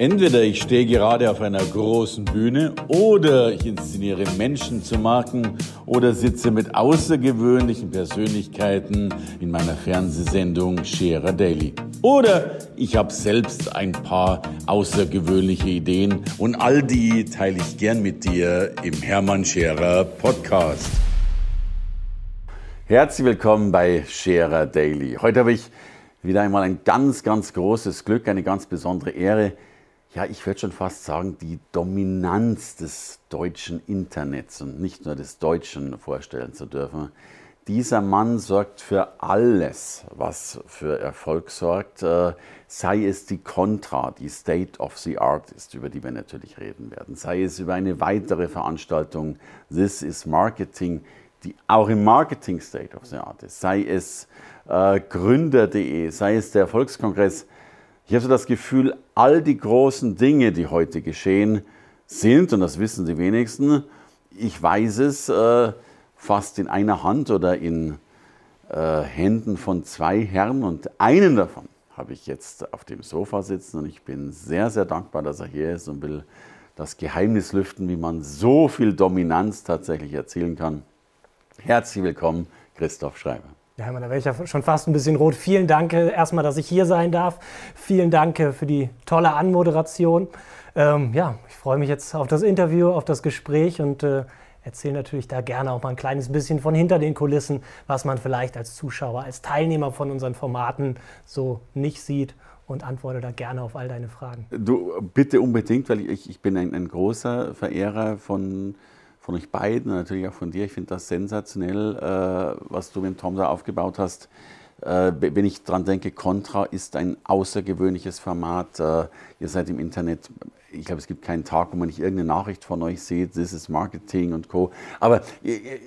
Entweder ich stehe gerade auf einer großen Bühne oder ich inszeniere Menschen zu Marken oder sitze mit außergewöhnlichen Persönlichkeiten in meiner Fernsehsendung Scherer Daily. Oder ich habe selbst ein paar außergewöhnliche Ideen und all die teile ich gern mit dir im Hermann Scherer Podcast. Herzlich willkommen bei Scherer Daily. Heute habe ich wieder einmal ein ganz, ganz großes Glück, eine ganz besondere Ehre ja, ich würde schon fast sagen, die Dominanz des deutschen Internets und nicht nur des Deutschen vorstellen zu dürfen. Dieser Mann sorgt für alles, was für Erfolg sorgt, äh, sei es die Contra, die State of the Art ist, über die wir natürlich reden werden, sei es über eine weitere Veranstaltung, This is Marketing, die auch im Marketing State of the Art ist, sei es äh, Gründer.de, sei es der Erfolgskongress, ich habe so das Gefühl, all die großen Dinge, die heute geschehen, sind, und das wissen die wenigsten, ich weiß es, äh, fast in einer Hand oder in äh, Händen von zwei Herren und einen davon habe ich jetzt auf dem Sofa sitzen und ich bin sehr, sehr dankbar, dass er hier ist und will das Geheimnis lüften, wie man so viel Dominanz tatsächlich erzielen kann. Herzlich willkommen, Christoph Schreiber. Ja, da wäre ich ja schon fast ein bisschen rot. Vielen Dank erstmal, dass ich hier sein darf. Vielen Dank für die tolle Anmoderation. Ähm, ja, ich freue mich jetzt auf das Interview, auf das Gespräch und äh, erzähle natürlich da gerne auch mal ein kleines bisschen von hinter den Kulissen, was man vielleicht als Zuschauer, als Teilnehmer von unseren Formaten so nicht sieht und antworte da gerne auf all deine Fragen. Du bitte unbedingt, weil ich, ich bin ein, ein großer Verehrer von von euch beiden und natürlich auch von dir. Ich finde das sensationell, äh, was du mit Tom da aufgebaut hast. Äh, wenn ich daran denke, Contra ist ein außergewöhnliches Format. Äh, ihr seid im Internet ich glaube, es gibt keinen Tag, wo man nicht irgendeine Nachricht von euch sieht, das ist Marketing und Co. Aber äh, äh,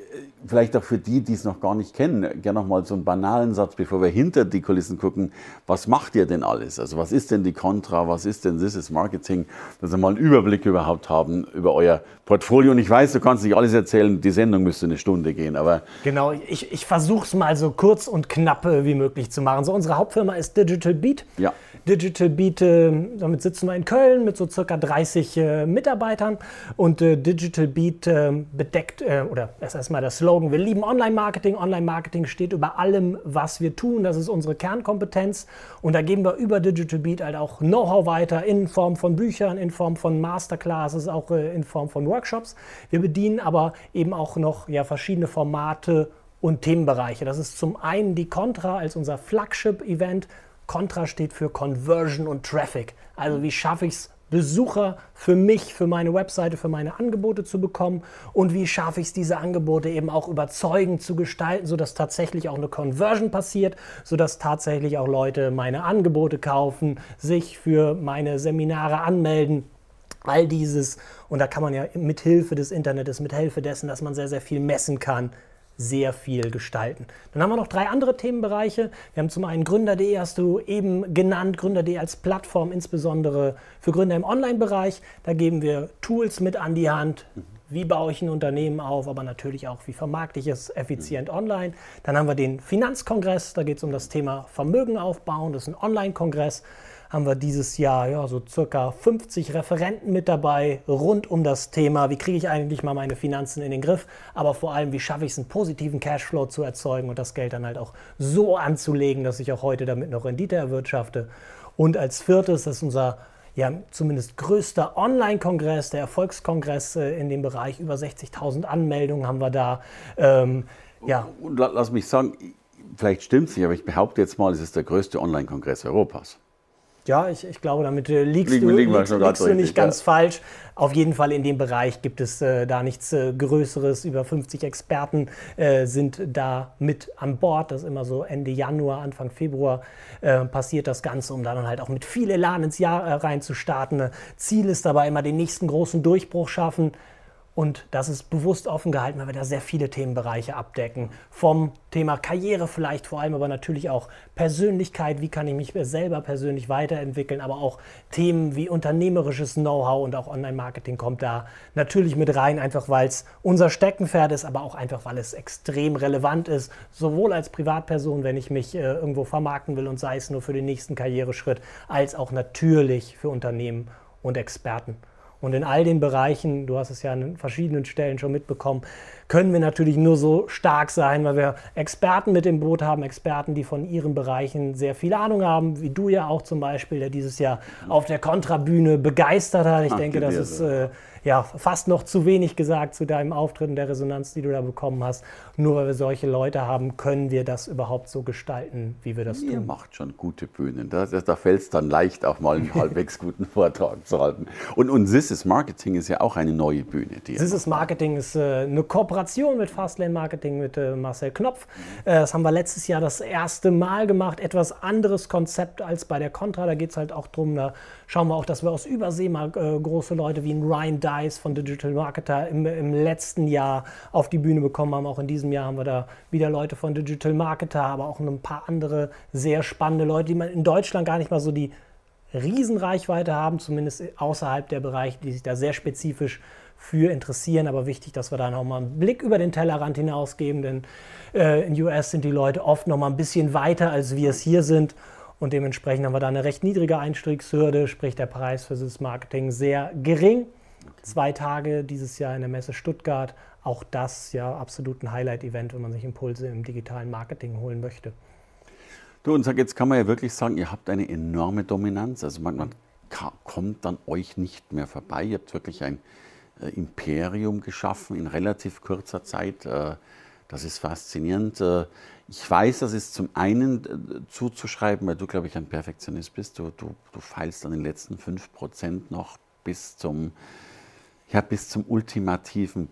vielleicht auch für die, die es noch gar nicht kennen, gerne noch mal so einen banalen Satz, bevor wir hinter die Kulissen gucken. Was macht ihr denn alles? Also was ist denn die Contra? Was ist denn This is Marketing? Dass wir mal einen Überblick überhaupt haben über euer Portfolio. Und ich weiß, du kannst nicht alles erzählen, die Sendung müsste eine Stunde gehen, aber... Genau, ich, ich versuche es mal so kurz und knapp wie möglich zu machen. So, unsere Hauptfirma ist Digital Beat. Ja. Digital Beat, äh, damit sitzen wir in Köln mit so circa 30 äh, Mitarbeitern und äh, Digital Beat äh, bedeckt, äh, oder das ist erstmal der Slogan, wir lieben Online-Marketing. Online-Marketing steht über allem, was wir tun. Das ist unsere Kernkompetenz und da geben wir über Digital Beat halt auch Know-how weiter in Form von Büchern, in Form von Masterclasses, auch äh, in Form von Workshops. Wir bedienen aber eben auch noch ja, verschiedene Formate und Themenbereiche. Das ist zum einen die Contra als unser Flagship-Event Contra steht für Conversion und Traffic. Also wie schaffe ich es, Besucher für mich, für meine Webseite, für meine Angebote zu bekommen und wie schaffe ich es, diese Angebote eben auch überzeugend zu gestalten, sodass tatsächlich auch eine Conversion passiert, sodass tatsächlich auch Leute meine Angebote kaufen, sich für meine Seminare anmelden. All dieses, und da kann man ja mit Hilfe des Internets, mit Hilfe dessen, dass man sehr, sehr viel messen kann, sehr viel gestalten. Dann haben wir noch drei andere Themenbereiche. Wir haben zum einen Gründer.de, hast du eben genannt, Gründer.de als Plattform, insbesondere für Gründer im Online-Bereich. Da geben wir Tools mit an die Hand. Wie baue ich ein Unternehmen auf, aber natürlich auch, wie vermarkte ich es effizient online. Dann haben wir den Finanzkongress, da geht es um das Thema Vermögen aufbauen. Das ist ein Online-Kongress haben wir dieses Jahr ja, so circa 50 Referenten mit dabei rund um das Thema, wie kriege ich eigentlich mal meine Finanzen in den Griff, aber vor allem, wie schaffe ich es, einen positiven Cashflow zu erzeugen und das Geld dann halt auch so anzulegen, dass ich auch heute damit noch Rendite erwirtschafte. Und als viertes, das ist unser ja, zumindest größter Online-Kongress, der Erfolgskongress äh, in dem Bereich. Über 60.000 Anmeldungen haben wir da. Ähm, ja. Und lass mich sagen, vielleicht stimmt es nicht, aber ich behaupte jetzt mal, es ist der größte Online-Kongress Europas. Ja, ich, ich glaube, damit äh, liegst liegen, du, liegen liegst, liegst du nicht ganz ja. falsch. Auf jeden Fall in dem Bereich gibt es äh, da nichts äh, Größeres. Über 50 Experten äh, sind da mit an Bord. Das ist immer so Ende Januar, Anfang Februar äh, passiert das Ganze, um dann halt auch mit viel Elan ins Jahr äh, reinzustarten. Ziel ist dabei immer den nächsten großen Durchbruch schaffen. Und das ist bewusst offen gehalten, weil wir da sehr viele Themenbereiche abdecken. Vom Thema Karriere vielleicht vor allem, aber natürlich auch Persönlichkeit, wie kann ich mich selber persönlich weiterentwickeln, aber auch Themen wie unternehmerisches Know-how und auch Online-Marketing kommt da natürlich mit rein, einfach weil es unser Steckenpferd ist, aber auch einfach, weil es extrem relevant ist, sowohl als Privatperson, wenn ich mich äh, irgendwo vermarkten will und sei es nur für den nächsten Karriereschritt, als auch natürlich für Unternehmen und Experten. Und in all den Bereichen, du hast es ja an verschiedenen Stellen schon mitbekommen, können wir natürlich nur so stark sein, weil wir Experten mit im Boot haben, Experten, die von ihren Bereichen sehr viel Ahnung haben, wie du ja auch zum Beispiel, der dieses Jahr auf der Kontrabühne begeistert hat. Ich Ach, denke, das ist äh, ja, fast noch zu wenig gesagt zu deinem Auftritt und der Resonanz, die du da bekommen hast. Nur weil wir solche Leute haben, können wir das überhaupt so gestalten, wie wir das Ihr tun. Ihr macht schon gute Bühnen. Da, da fällt es dann leicht, auch mal einen halbwegs guten Vortrag zu halten. Und, und Sisses Marketing ist ja auch eine neue Bühne. Sisses Marketing ist äh, eine Kooperation mit Fastlane Marketing mit äh, Marcel Knopf. Äh, das haben wir letztes Jahr das erste Mal gemacht. Etwas anderes Konzept als bei der Contra. Da geht es halt auch darum, da schauen wir auch, dass wir aus Übersee mal äh, große Leute wie ein Ryan Dice von Digital Marketer im, im, letzten Jahr auf die Bühne bekommen haben. Auch in diesem Jahr haben wir da wieder Leute von Digital Marketer, aber auch ein paar andere sehr spannende Leute, die man in Deutschland gar nicht mal so die Riesenreichweite haben, zumindest außerhalb der Bereiche, die sich da sehr spezifisch für interessieren. Aber wichtig, dass wir da nochmal einen Blick über den Tellerrand hinausgeben, denn äh, in US sind die Leute oft nochmal ein bisschen weiter, als wir es hier sind. Und dementsprechend haben wir da eine recht niedrige Einstiegshürde, sprich der Preis für das Marketing sehr gering. Zwei Tage dieses Jahr in der Messe Stuttgart. Auch das ja absolut ein Highlight-Event, wenn man sich Impulse im digitalen Marketing holen möchte. Du, und jetzt kann man ja wirklich sagen, ihr habt eine enorme Dominanz. Also man, man kommt dann euch nicht mehr vorbei. Ihr habt wirklich ein äh, Imperium geschaffen in relativ kurzer Zeit. Äh, das ist faszinierend. Äh, ich weiß, das ist zum einen äh, zuzuschreiben, weil du, glaube ich, ein Perfektionist bist. Du, du, du feilst an den letzten 5% noch bis zum, ja, bis zum ultimativen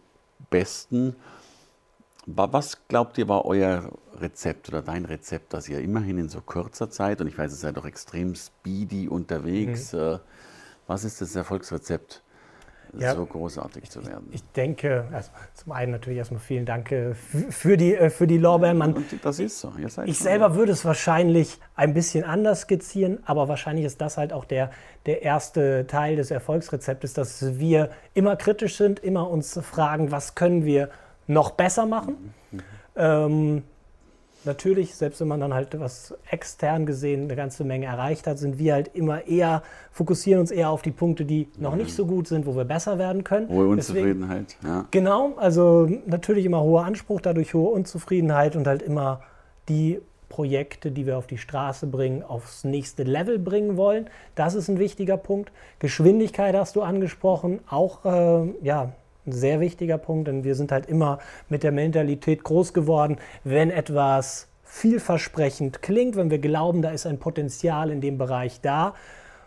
Besten. Was glaubt ihr war euer Rezept oder dein Rezept, dass ihr immerhin in so kurzer Zeit, und ich weiß, ihr seid auch extrem speedy unterwegs, mhm. was ist das Erfolgsrezept? Ja, so großartig zu werden. Ich, ich denke, also zum einen natürlich erstmal vielen Dank äh, für die, äh, für die Lorbeeren. Man, Und das ist so. ich selber würde es wahrscheinlich ein bisschen anders skizzieren, aber wahrscheinlich ist das halt auch der, der erste Teil des Erfolgsrezeptes, dass wir immer kritisch sind, immer uns fragen, was können wir noch besser machen. Mhm. Ähm, natürlich, selbst wenn man dann halt was extern gesehen eine ganze Menge erreicht hat, sind wir halt immer eher, fokussieren uns eher auf die Punkte, die noch nicht so gut sind, wo wir besser werden können. Hohe Unzufriedenheit, Deswegen, ja. Genau, also natürlich immer hoher Anspruch, dadurch hohe Unzufriedenheit und halt immer die Projekte, die wir auf die Straße bringen, aufs nächste Level bringen wollen. Das ist ein wichtiger Punkt. Geschwindigkeit hast du angesprochen, auch äh, ja, ein sehr wichtiger Punkt, denn wir sind halt immer mit der Mentalität groß geworden, wenn etwas vielversprechend klingt, wenn wir glauben, da ist ein Potenzial in dem Bereich da,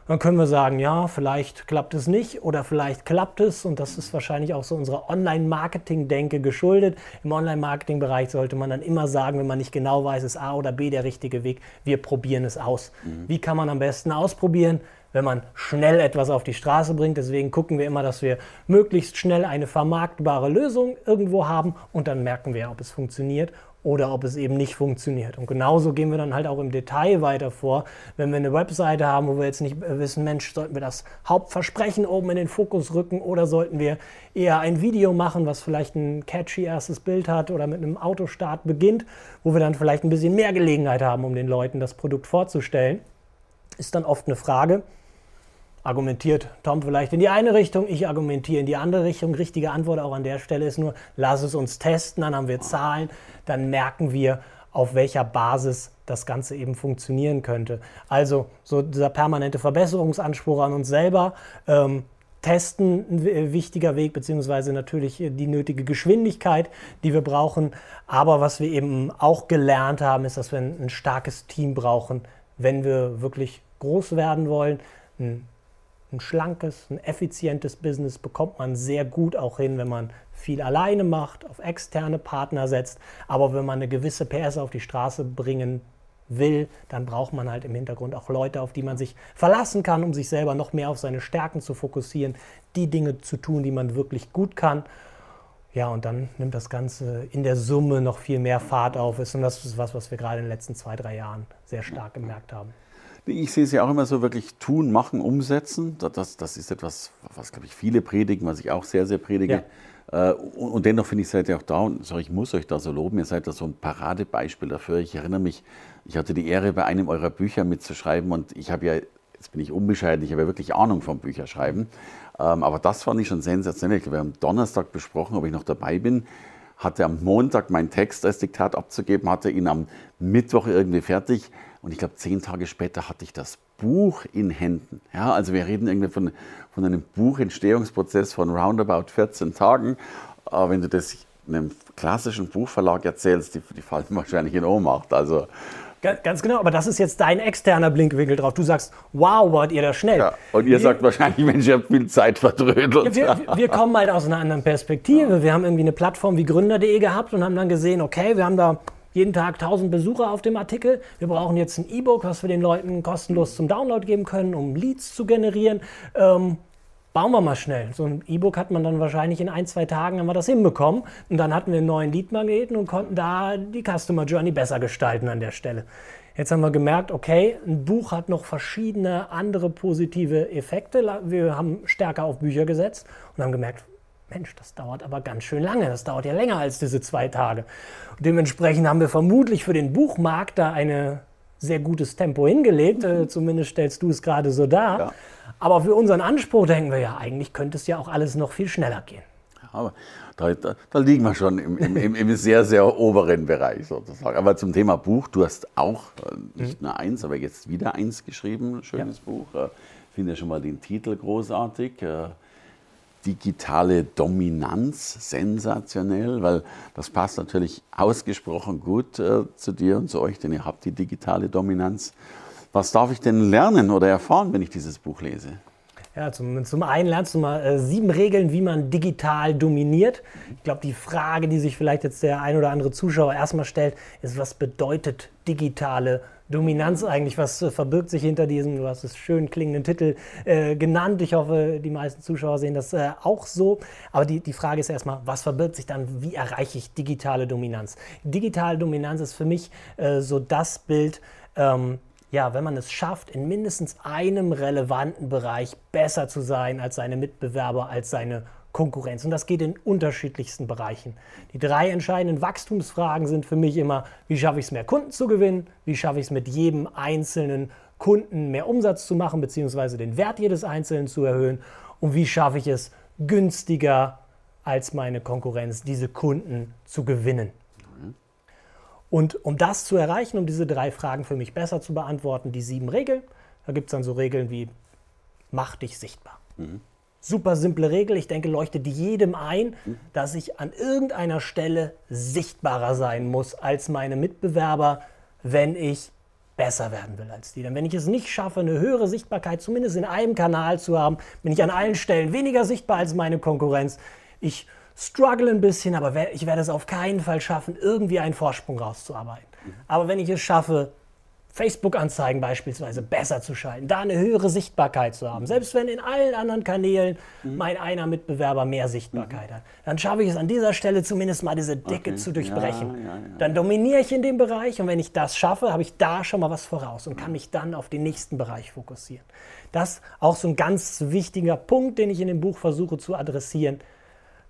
dann können wir sagen, ja, vielleicht klappt es nicht oder vielleicht klappt es. Und das ist wahrscheinlich auch so unserer Online-Marketing-Denke geschuldet. Im Online-Marketing-Bereich sollte man dann immer sagen, wenn man nicht genau weiß, ist A oder B der richtige Weg, wir probieren es aus. Mhm. Wie kann man am besten ausprobieren? Wenn man schnell etwas auf die Straße bringt. Deswegen gucken wir immer, dass wir möglichst schnell eine vermarktbare Lösung irgendwo haben und dann merken wir, ob es funktioniert oder ob es eben nicht funktioniert. Und genauso gehen wir dann halt auch im Detail weiter vor. Wenn wir eine Webseite haben, wo wir jetzt nicht wissen, Mensch, sollten wir das Hauptversprechen oben in den Fokus rücken oder sollten wir eher ein Video machen, was vielleicht ein catchy erstes Bild hat oder mit einem Autostart beginnt, wo wir dann vielleicht ein bisschen mehr Gelegenheit haben, um den Leuten das Produkt vorzustellen, ist dann oft eine Frage, argumentiert Tom vielleicht in die eine Richtung, ich argumentiere in die andere Richtung. Richtige Antwort auch an der Stelle ist nur, lass es uns testen, dann haben wir Zahlen, dann merken wir, auf welcher Basis das Ganze eben funktionieren könnte. Also so dieser permanente Verbesserungsanspruch an uns selber. Ähm, testen ein wichtiger Weg, beziehungsweise natürlich die nötige Geschwindigkeit, die wir brauchen. Aber was wir eben auch gelernt haben, ist, dass wir ein starkes Team brauchen, wenn wir wirklich groß werden wollen. Ein ein schlankes, ein effizientes Business bekommt man sehr gut auch hin, wenn man viel alleine macht, auf externe Partner setzt. Aber wenn man eine gewisse PS auf die Straße bringen will, dann braucht man halt im Hintergrund auch Leute, auf die man sich verlassen kann, um sich selber noch mehr auf seine Stärken zu fokussieren, die Dinge zu tun, die man wirklich gut kann. Ja, und dann nimmt das Ganze in der Summe noch viel mehr Fahrt auf. Und das ist was, was wir gerade in den letzten zwei, drei Jahren sehr stark gemerkt haben. Ich sehe es ja auch immer so wirklich tun, machen, umsetzen. Das, das ist etwas, was, glaube ich, viele predigen, was ich auch sehr, sehr predige. Ja. Äh, und, dennoch finde ich, seid ihr auch da und sorry, ich muss euch da so loben. Ihr seid da so ein Paradebeispiel dafür. Ich erinnere mich, ich hatte die Ehre, bei einem eurer Bücher mitzuschreiben und ich habe ja jetzt bin ich unbescheiden, ich habe wirklich Ahnung vom Bücherschreiben. Ähm, aber das fand ich schon sensationell. Wir haben am Donnerstag besprochen, ob ich noch dabei bin. Hatte am Montag meinen Text als Diktat abzugeben, hatte ihn am Mittwoch irgendwie fertig. Und ich glaube, zehn Tage später hatte ich das Buch in Händen. Ja, also wir reden irgendwie von, von einem Buchentstehungsprozess von roundabout 14 Tagen. Aber wenn du das einem klassischen Buchverlag erzählst, die, die fallen wahrscheinlich in Ohnmacht. Also Ganz genau, aber das ist jetzt dein externer Blinkwinkel drauf. Du sagst, wow, wart ihr da schnell. Ja, und ihr wir, sagt wahrscheinlich, Mensch, ihr habt viel Zeit verdrödelt. Wir, wir, kommen halt aus einer anderen Perspektive. Wir haben irgendwie eine Plattform wie Gründer.de gehabt und haben dann gesehen, okay, wir haben da jeden Tag 1000 Besucher auf dem Artikel. Wir brauchen jetzt ein E-Book, was wir den Leuten kostenlos zum Download geben können, um Leads zu generieren. Ähm, bauen wir mal schnell. So ein E-Book hat man dann wahrscheinlich in ein, zwei Tagen haben wir das hinbekommen. Und dann hatten wir einen neuen Lead-Magneten und konnten da die Customer Journey besser gestalten an der Stelle. Jetzt haben wir gemerkt, okay, ein Buch hat noch verschiedene andere positive Effekte. Wir haben stärker auf Bücher gesetzt und haben gemerkt, Mensch, das dauert aber ganz schön lange. Das dauert ja länger als diese zwei Tage. Und dementsprechend haben wir vermutlich für den Buchmarkt da ein sehr gutes Tempo hingelegt. Äh, zumindest stellst du es gerade so dar. Ja. Aber für unseren Anspruch denken wir ja, eigentlich könnte es ja auch alles noch viel schneller gehen. aber da, da, da, liegen wir schon im, im, im, sehr, sehr oberen Bereich sozusagen. Aber zum Thema Buch, du hast auch äh, nicht mhm. nur eins, aber jetzt wieder eins geschrieben, schönes ja. Buch. Ich äh, finde schon mal den Titel großartig. Digitale Dominanz sensationell, weil das passt natürlich ausgesprochen gut äh, zu dir und zu euch, denn ihr habt die digitale Dominanz. Was darf ich denn lernen oder erfahren, wenn ich dieses Buch lese? Ja, zum, zum einen lernst du mal äh, sieben Regeln, wie man digital dominiert. Ich glaube, die Frage, die sich vielleicht jetzt der ein oder andere Zuschauer erstmal stellt, ist, was bedeutet digitale Dominanz eigentlich? Was äh, verbirgt sich hinter diesem, du hast es schön klingenden Titel äh, genannt. Ich hoffe, die meisten Zuschauer sehen das äh, auch so. Aber die, die Frage ist erstmal, was verbirgt sich dann? Wie erreiche ich digitale Dominanz? Digitale Dominanz ist für mich äh, so das Bild, ähm, ja, wenn man es schafft, in mindestens einem relevanten Bereich besser zu sein als seine Mitbewerber, als seine Konkurrenz. Und das geht in unterschiedlichsten Bereichen. Die drei entscheidenden Wachstumsfragen sind für mich immer, wie schaffe ich es, mehr Kunden zu gewinnen? Wie schaffe ich es, mit jedem einzelnen Kunden mehr Umsatz zu machen, beziehungsweise den Wert jedes Einzelnen zu erhöhen? Und wie schaffe ich es, günstiger als meine Konkurrenz diese Kunden zu gewinnen? Und um das zu erreichen, um diese drei Fragen für mich besser zu beantworten, die sieben Regeln, da gibt es dann so Regeln wie, mach dich sichtbar. Mhm. Super simple Regel, ich denke, leuchtet jedem ein, dass ich an irgendeiner Stelle sichtbarer sein muss als meine Mitbewerber, wenn ich besser werden will als die. Denn wenn ich es nicht schaffe, eine höhere Sichtbarkeit zumindest in einem Kanal zu haben, bin ich an allen Stellen weniger sichtbar als meine Konkurrenz. Ich struggle ein bisschen, aber ich werde es auf keinen Fall schaffen, irgendwie einen Vorsprung rauszuarbeiten. Aber wenn ich es schaffe, Facebook-Anzeigen beispielsweise besser zu schalten, da eine höhere Sichtbarkeit zu haben, selbst wenn in allen anderen Kanälen mhm. mein einer Mitbewerber mehr Sichtbarkeit mhm. hat, dann schaffe ich es an dieser Stelle zumindest mal diese Decke okay. zu durchbrechen. Ja, ja, ja. Dann dominiere ich in dem Bereich und wenn ich das schaffe, habe ich da schon mal was voraus und kann mich dann auf den nächsten Bereich fokussieren. Das ist auch so ein ganz wichtiger Punkt, den ich in dem Buch versuche zu adressieren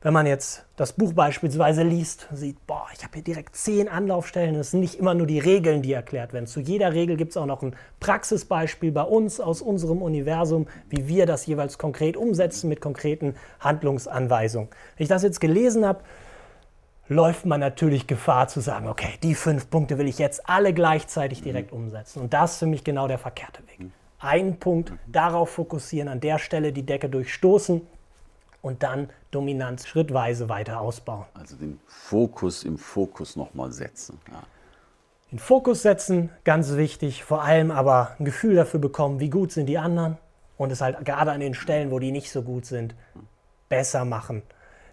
wenn man jetzt das Buch beispielsweise liest, sieht, boah, ich habe hier direkt zehn Anlaufstellen. Es sind nicht immer nur die Regeln, die erklärt werden. Zu jeder Regel gibt es auch noch ein Praxisbeispiel bei uns aus unserem Universum, wie wir das jeweils konkret umsetzen mit konkreten Handlungsanweisungen. Wenn ich das jetzt gelesen habe, läuft man natürlich Gefahr zu sagen, okay, die fünf Punkte will ich jetzt alle gleichzeitig direkt umsetzen. Und das ist für mich genau der verkehrte Weg. Einen Punkt, darauf fokussieren, an der Stelle die Decke durchstoßen und dann Dominanz schrittweise weiter ausbauen. Also den Fokus im Fokus nochmal setzen. Ja. Den Fokus setzen, ganz wichtig, vor allem aber ein Gefühl dafür bekommen, wie gut sind die anderen und es halt gerade an den Stellen, wo die nicht so gut sind, besser machen.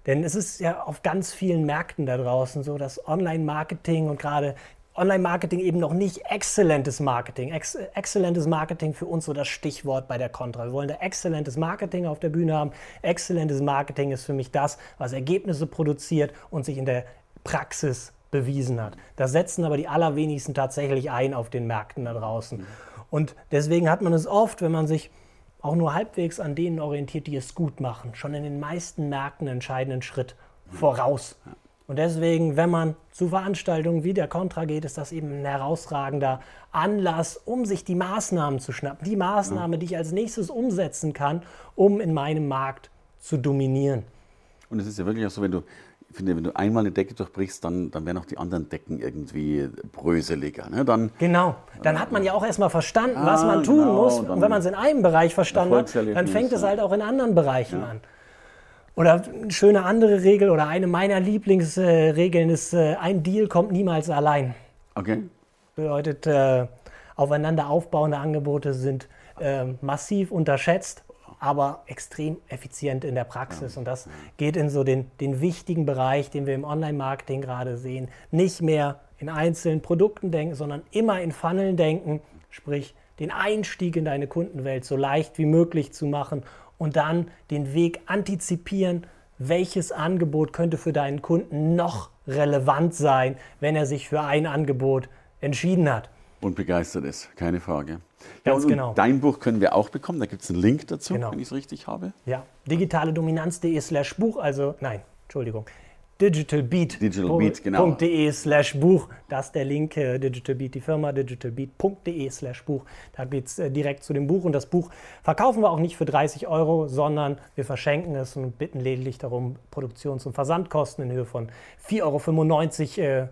Denn es ist ja auf ganz vielen Märkten da draußen so, dass Online-Marketing und gerade Online-Marketing eben noch nicht exzellentes Marketing. Ex exzellentes Marketing für uns so das Stichwort bei der Contra. Wir wollen da exzellentes Marketing auf der Bühne haben. Exzellentes Marketing ist für mich das, was Ergebnisse produziert und sich in der Praxis bewiesen hat. Das setzen aber die allerwenigsten tatsächlich ein auf den Märkten da draußen. Und deswegen hat man es oft, wenn man sich auch nur halbwegs an denen orientiert, die es gut machen, schon in den meisten Märkten einen entscheidenden Schritt voraus. Und deswegen, wenn man zu Veranstaltungen wie der Contra geht, ist das eben ein herausragender Anlass, um sich die Maßnahmen zu schnappen. Die Maßnahme, die ich als nächstes umsetzen kann, um in meinem Markt zu dominieren. Und es ist ja wirklich auch so, wenn du, ich finde, wenn du einmal eine Decke durchbrichst, dann, dann werden auch die anderen Decken irgendwie bröseliger. Ne? Dann, genau. Dann hat man ja auch erstmal verstanden, ah, was man tun genau, muss. Und wenn man es in einem Bereich verstanden hat, dann fängt es halt auch in anderen Bereichen ja. an. Oder eine schöne andere Regel oder eine meiner Lieblingsregeln ist, äh, ein Deal kommt niemals allein. Okay. Bedeutet, äh, aufeinander aufbauende Angebote sind äh, massiv unterschätzt, aber extrem effizient in der Praxis. Und das geht in so den, den wichtigen Bereich, den wir im Online-Marketing gerade sehen. Nicht mehr in einzelnen Produkten denken, sondern immer in Funneln denken, sprich den Einstieg in deine Kundenwelt so leicht wie möglich zu machen und dann den Weg antizipieren, welches Angebot könnte für deinen Kunden noch relevant sein, wenn er sich für ein Angebot entschieden hat. Und begeistert ist, keine Frage. Ja, und, genau. dein Buch können wir auch bekommen, da gibt es einen Link dazu, genau. wenn ich es richtig habe. Ja, digitaledominanz.de slash Buch, also nein, Entschuldigung, digitalbeat.de Digital genau. slash Buch. Das ist der Link, äh, Digitalbeat, die Firma, digitalbeat.de slash Buch. Da geht es äh, direkt zu dem Buch und das Buch verkaufen wir auch nicht für 30 Euro, sondern wir verschenken es und bitten lediglich darum, Produktions- und Versandkosten in Höhe von 4,95 Euro äh,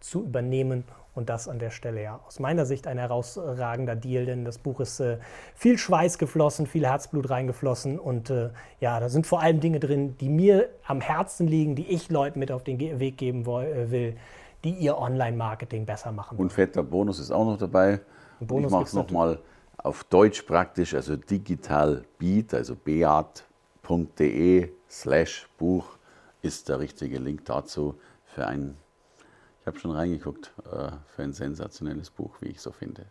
zu übernehmen und das an der Stelle ja aus meiner Sicht ein herausragender Deal, denn das Buch ist äh, viel Schweiß geflossen, viel Herzblut reingeflossen und äh, ja, da sind vor allem Dinge drin, die mir am Herzen liegen, die ich Leuten mit auf den Weg geben äh, will, die ihr Online-Marketing besser machen. Und fetter Bonus ist auch noch dabei. Bonus ich mache es nochmal auf Deutsch praktisch, also digital beat, also beat.de slash Buch ist der richtige Link dazu für ein ich habe schon reingeguckt äh, für ein sensationelles Buch, wie ich so finde.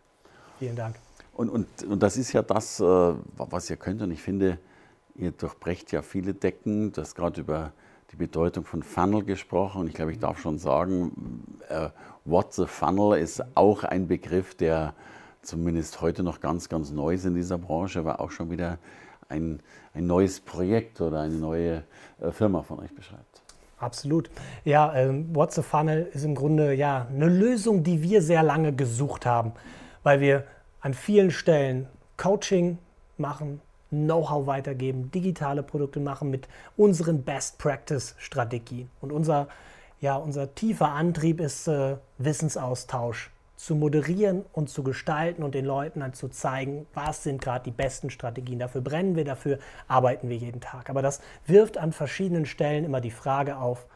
Vielen Dank. Und, und, und das ist ja das, äh, was ihr könnt. Und ich finde, ihr durchbrecht ja viele Decken. Du hast gerade über die Bedeutung von Funnel gesprochen. Und ich glaube, ich darf schon sagen, äh, What the Funnel ist auch ein Begriff, der zumindest heute noch ganz, ganz neu ist in dieser Branche, aber auch schon wieder ein, ein neues Projekt oder eine neue äh, Firma von euch beschreibt. Absolut. Ja, ähm, What's a Funnel ist im Grunde ja eine Lösung, die wir sehr lange gesucht haben, weil wir an vielen Stellen Coaching machen, Know-how weitergeben, digitale Produkte machen mit unseren Best Practice Strategien. Und unser, ja, unser tiefer Antrieb ist äh, Wissensaustausch zu moderieren und zu gestalten und den Leuten dann zu zeigen, was sind gerade die besten Strategien. Dafür brennen wir, dafür arbeiten wir jeden Tag. Aber das wirft an verschiedenen Stellen immer die Frage auf,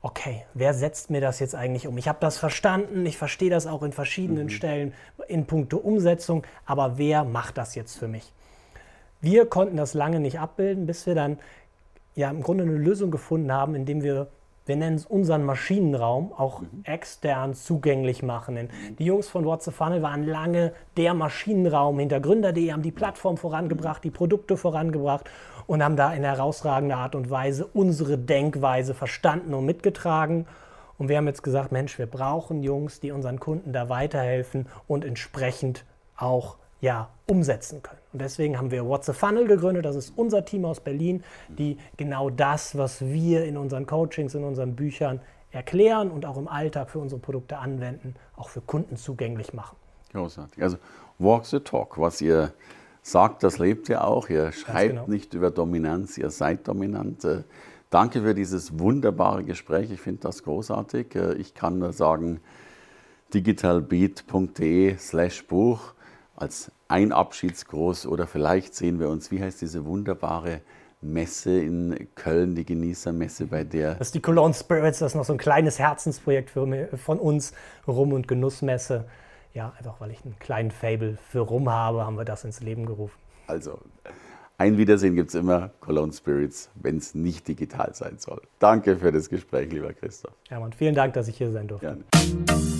okay, wer setzt mir das jetzt eigentlich um? Ich habe das verstanden, ich verstehe das auch in verschiedenen mhm. Stellen in puncto Umsetzung, aber wer macht das jetzt für mich? Wir konnten das lange nicht abbilden, bis wir dann ja im Grunde eine Lösung gefunden haben, indem wir wir nennen es unseren Maschinenraum, auch mhm. extern zugänglich machen. Denn die Jungs von What's the Funnel waren lange der Maschinenraum hinter Gründer.de, haben die Plattform vorangebracht, die Produkte vorangebracht und haben da in herausragender Art und Weise unsere Denkweise verstanden und mitgetragen. Und wir haben jetzt gesagt, Mensch, wir brauchen Jungs, die unseren Kunden da weiterhelfen und entsprechend auch ja, umsetzen können. Und deswegen haben wir What's a Funnel gegründet. Das ist unser Team aus Berlin, die genau das, was wir in unseren Coachings, in unseren Büchern erklären und auch im Alltag für unsere Produkte anwenden, auch für Kunden zugänglich machen. Großartig. Also Walk the Talk, was ihr sagt, das lebt ihr auch. Ihr schreibt genau. nicht über Dominanz, ihr seid dominant. Äh, danke für dieses wunderbare Gespräch. Ich finde das großartig. Äh, ich kann nur sagen, digitalbeat.de slash Buch als ein Abschiedsgruß oder vielleicht sehen wir uns, wie heißt diese wunderbare Messe in Köln, die Genießermesse, bei der. Das ist die Cologne Spirits, das ist noch so ein kleines Herzensprojekt für, von uns, Rum- und Genussmesse. Ja, einfach weil ich einen kleinen Fable für Rum habe, haben wir das ins Leben gerufen. Also, ein Wiedersehen gibt es immer, Cologne Spirits, wenn es nicht digital sein soll. Danke für das Gespräch, lieber Christoph. Ja, Mann, vielen Dank, dass ich hier sein durfte. Gerne.